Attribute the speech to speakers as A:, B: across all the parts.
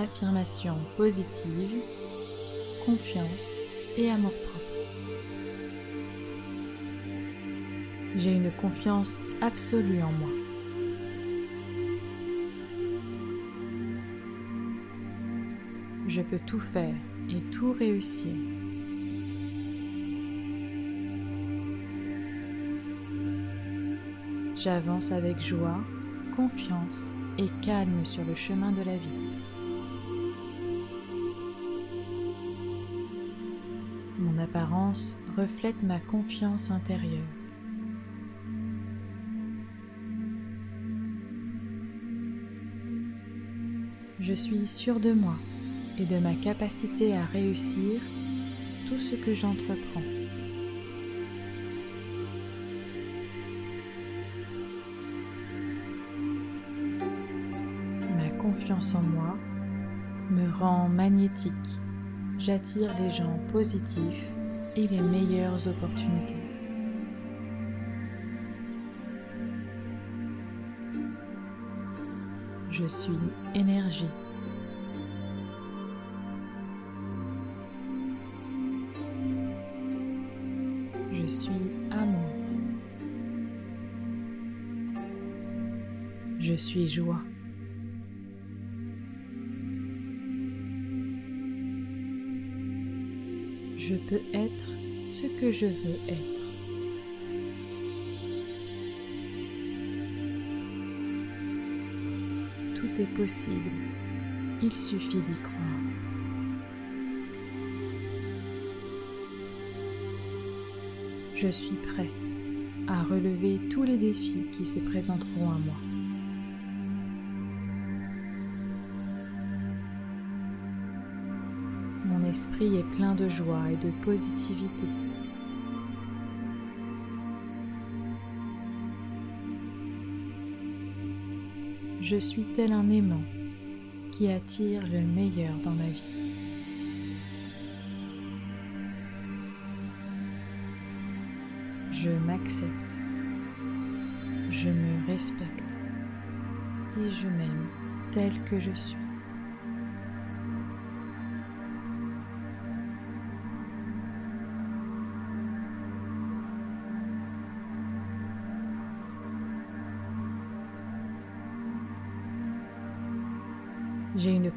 A: affirmation positive, confiance et amour-propre. J'ai une confiance absolue en moi. Je peux tout faire et tout réussir. J'avance avec joie, confiance et calme sur le chemin de la vie. Apparence reflète ma confiance intérieure. Je suis sûre de moi et de ma capacité à réussir tout ce que j'entreprends. Ma confiance en moi me rend magnétique. J'attire les gens positifs et les meilleures opportunités. Je suis énergie. Je suis amour. Je suis joie. Je peux être ce que je veux être. Tout est possible. Il suffit d'y croire. Je suis prêt à relever tous les défis qui se présenteront à moi. Esprit est plein de joie et de positivité. Je suis tel un aimant qui attire le meilleur dans ma vie. Je m'accepte, je me respecte et je m'aime tel que je suis.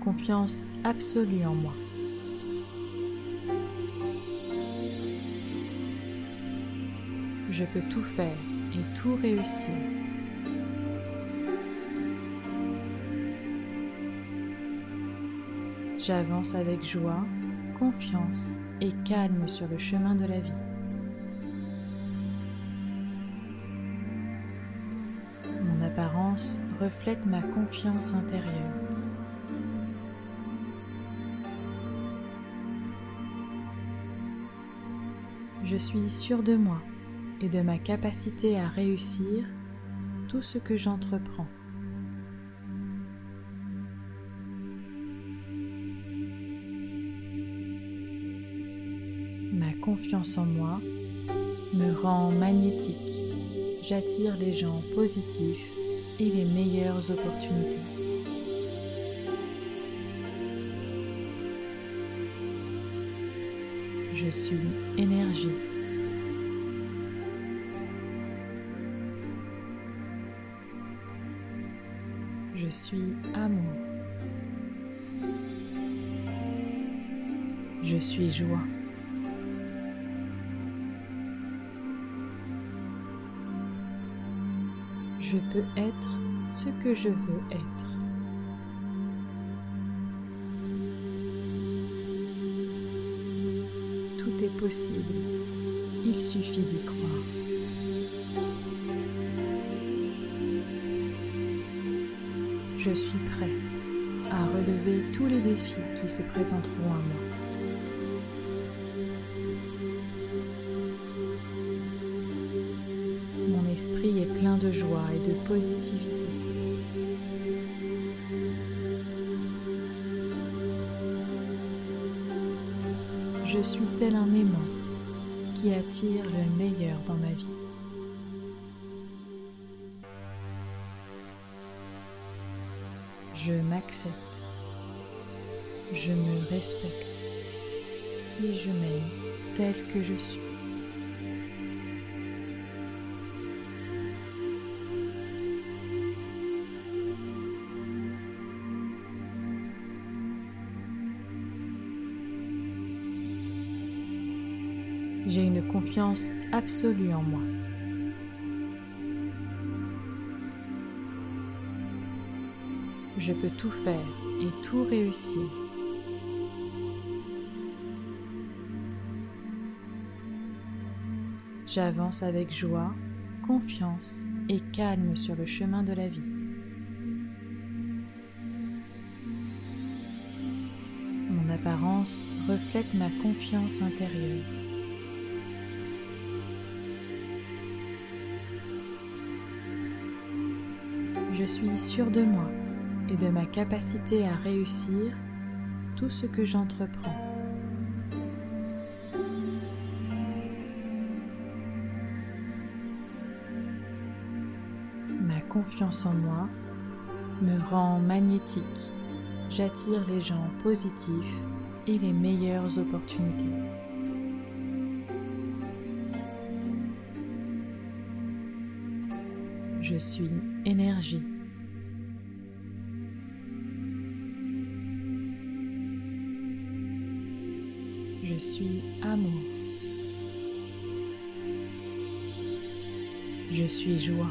A: Confiance absolue en moi. Je peux tout faire et tout réussir. J'avance avec joie, confiance et calme sur le chemin de la vie. Mon apparence reflète ma confiance intérieure. Je suis sûre de moi et de ma capacité à réussir tout ce que j'entreprends. Ma confiance en moi me rend magnétique. J'attire les gens positifs et les meilleures opportunités. Suis énergie. Je suis amour. Je suis joie. Je peux être ce que je veux être. Possible. Il suffit d'y croire. Je suis prêt à relever tous les défis qui se présenteront à moi. Mon esprit est plein de joie et de positivité. Je suis tel un aimant qui attire le meilleur dans ma vie. Je m'accepte, Je me respecte et je m'aime tel que je suis. Absolue en moi. Je peux tout faire et tout réussir. J'avance avec joie, confiance et calme sur le chemin de la vie. Mon apparence reflète ma confiance intérieure. Suis sûre de moi et de ma capacité à réussir tout ce que j'entreprends. Ma confiance en moi me rend magnétique. J'attire les gens positifs et les meilleures opportunités. Je suis énergie. Suis amour. Je suis joie.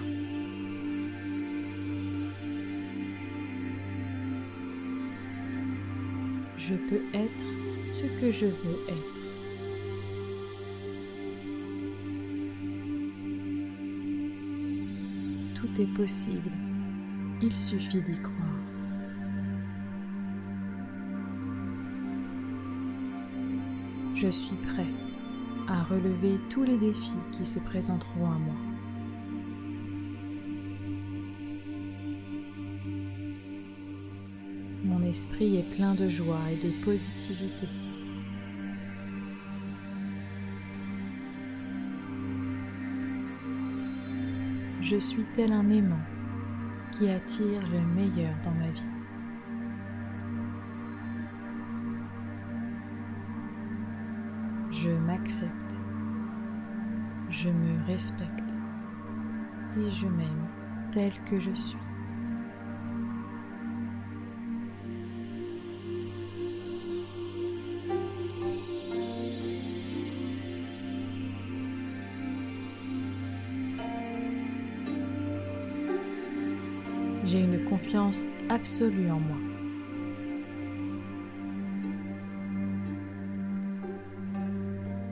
A: Je peux être ce que je veux être. Tout est possible. Il suffit d'y croire. Je suis prêt à relever tous les défis qui se présenteront à moi. Mon esprit est plein de joie et de positivité. Je suis tel un aimant qui attire le meilleur dans ma vie. Je m'accepte, je me respecte et je m'aime tel que je suis. J'ai une confiance absolue en moi.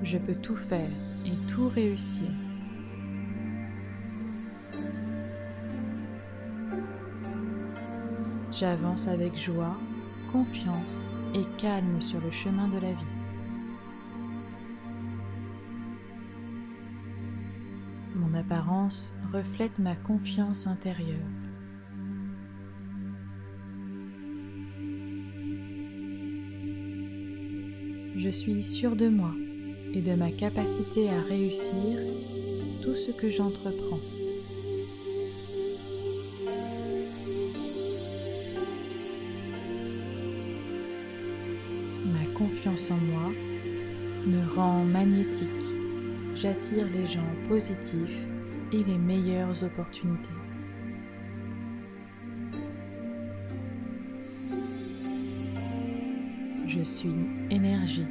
A: Je peux tout faire et tout réussir. J'avance avec joie, confiance et calme sur le chemin de la vie. Mon apparence reflète ma confiance intérieure. Je suis sûre de moi et de ma capacité à réussir tout ce que j'entreprends. Ma confiance en moi me rend magnétique. J'attire les gens positifs et les meilleures opportunités. Je suis énergie.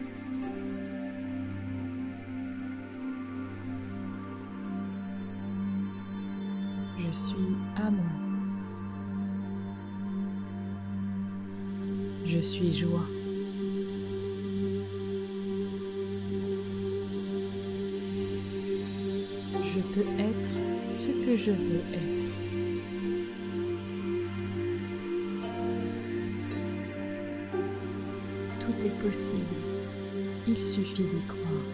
A: Suis joie. Je peux être ce que je veux être. Tout est possible. Il suffit d'y croire.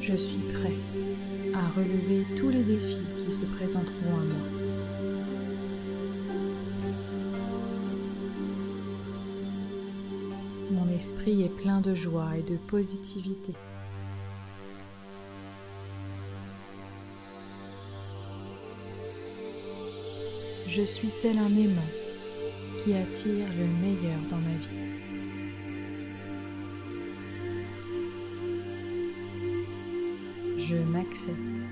A: Je suis prêt à relever tous les défis qui se présenteront à moi. Esprit est plein de joie et de positivité. Je suis tel un aimant qui attire le meilleur dans ma vie. Je m'accepte,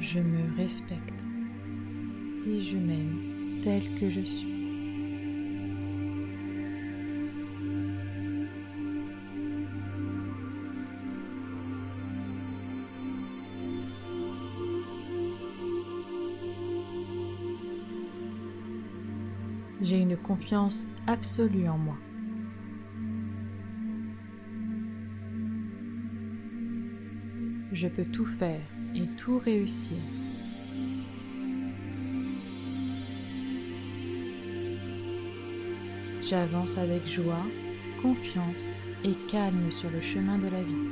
A: je me respecte et je m'aime tel que je suis. J'ai une confiance absolue en moi. Je peux tout faire et tout réussir. J'avance avec joie, confiance et calme sur le chemin de la vie.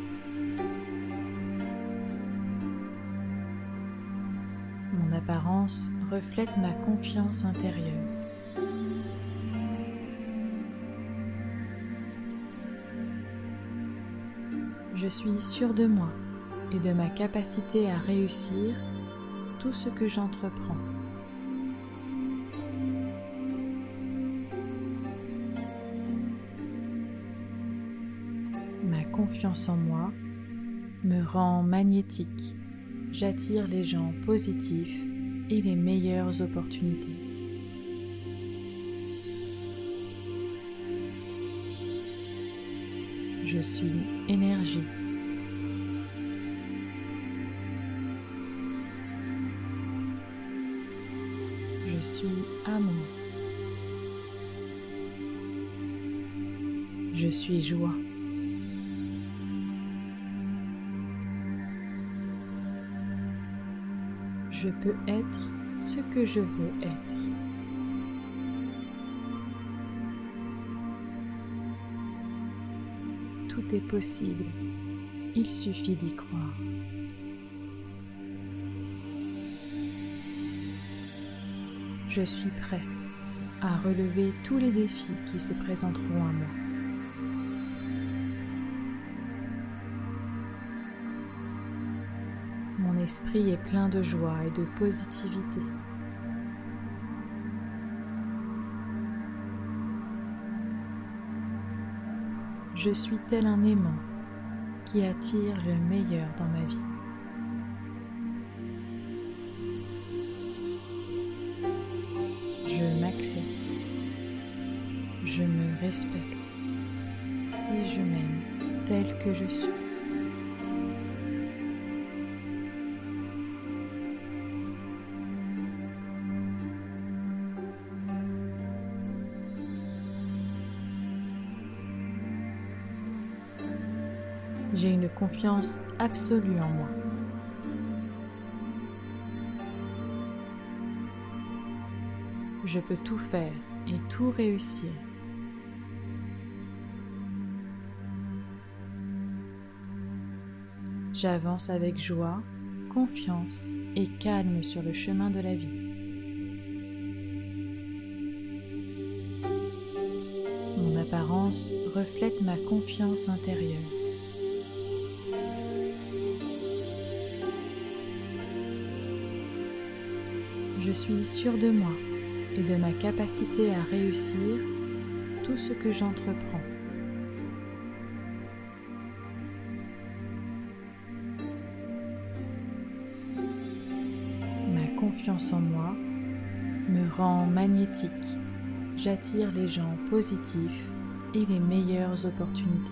A: Mon apparence reflète ma confiance intérieure. Suis sûre de moi et de ma capacité à réussir tout ce que j'entreprends. Ma confiance en moi me rend magnétique. J'attire les gens positifs et les meilleures opportunités. Je suis énergie. Amour. Je suis joie. Je peux être ce que je veux être. Tout est possible, il suffit d'y croire. Je suis prêt à relever tous les défis qui se présenteront à moi. Mon esprit est plein de joie et de positivité. Je suis tel un aimant qui attire le meilleur dans ma vie. Et je m'aime tel que je suis. J'ai une confiance absolue en moi. Je peux tout faire et tout réussir. J'avance avec joie, confiance et calme sur le chemin de la vie. Mon apparence reflète ma confiance intérieure. Je suis sûre de moi et de ma capacité à réussir tout ce que j'entreprends. Confiance en moi me rend magnétique. J'attire les gens positifs et les meilleures opportunités.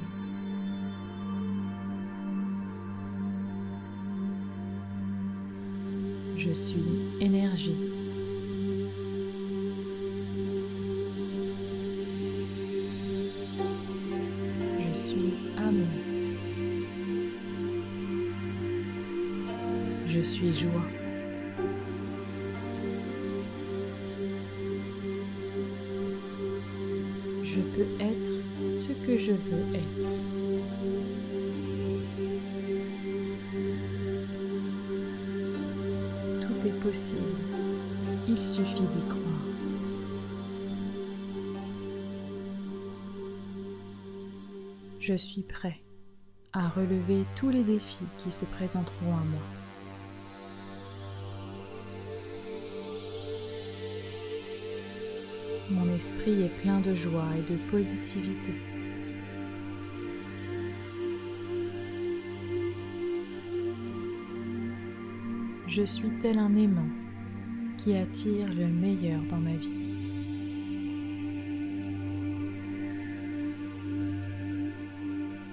A: Je suis énergie. Je suis amour. Je suis joie. Être ce que je veux être. Tout est possible, il suffit d'y croire. Je suis prêt à relever tous les défis qui se présenteront à moi. Mon esprit est plein de joie et de positivité. Je suis tel un aimant qui attire le meilleur dans ma vie.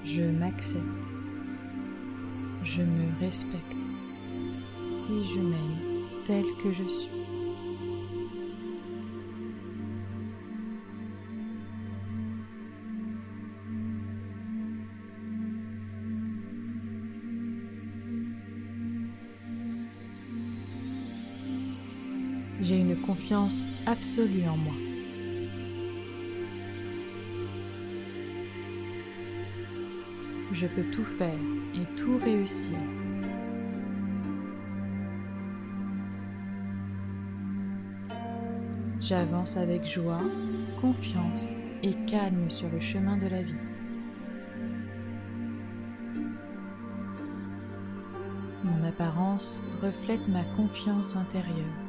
A: Je m'accepte, je me respecte et je m'aime tel que je suis. J'ai une confiance absolue en moi. Je peux tout faire et tout réussir. J'avance avec joie, confiance et calme sur le chemin de la vie. Mon apparence reflète ma confiance intérieure.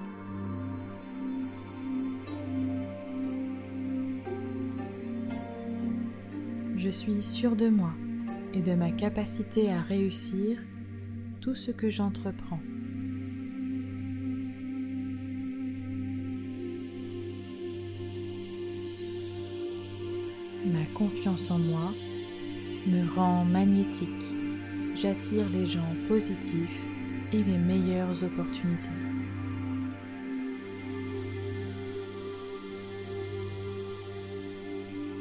A: Je suis sûre de moi et de ma capacité à réussir tout ce que j'entreprends. Ma confiance en moi me rend magnétique. J'attire les gens positifs et les meilleures opportunités.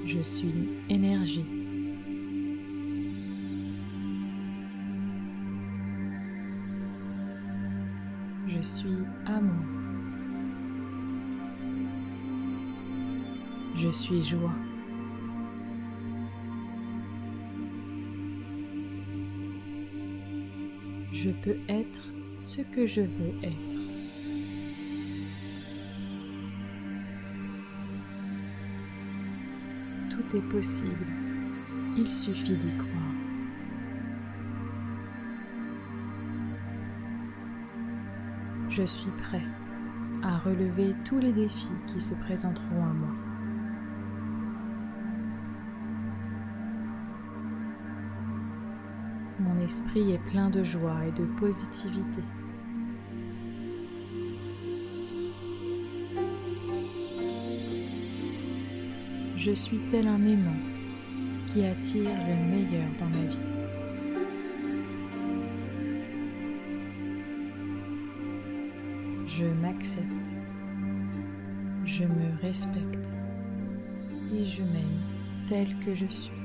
A: Je suis énergie. Je suis amour. Je suis joie. Je peux être ce que je veux être. Est possible, il suffit d'y croire. Je suis prêt à relever tous les défis qui se présenteront à moi. Mon esprit est plein de joie et de positivité. Je suis tel un aimant qui attire le meilleur dans ma vie. Je m'accepte, je me respecte et je m'aime tel que je suis.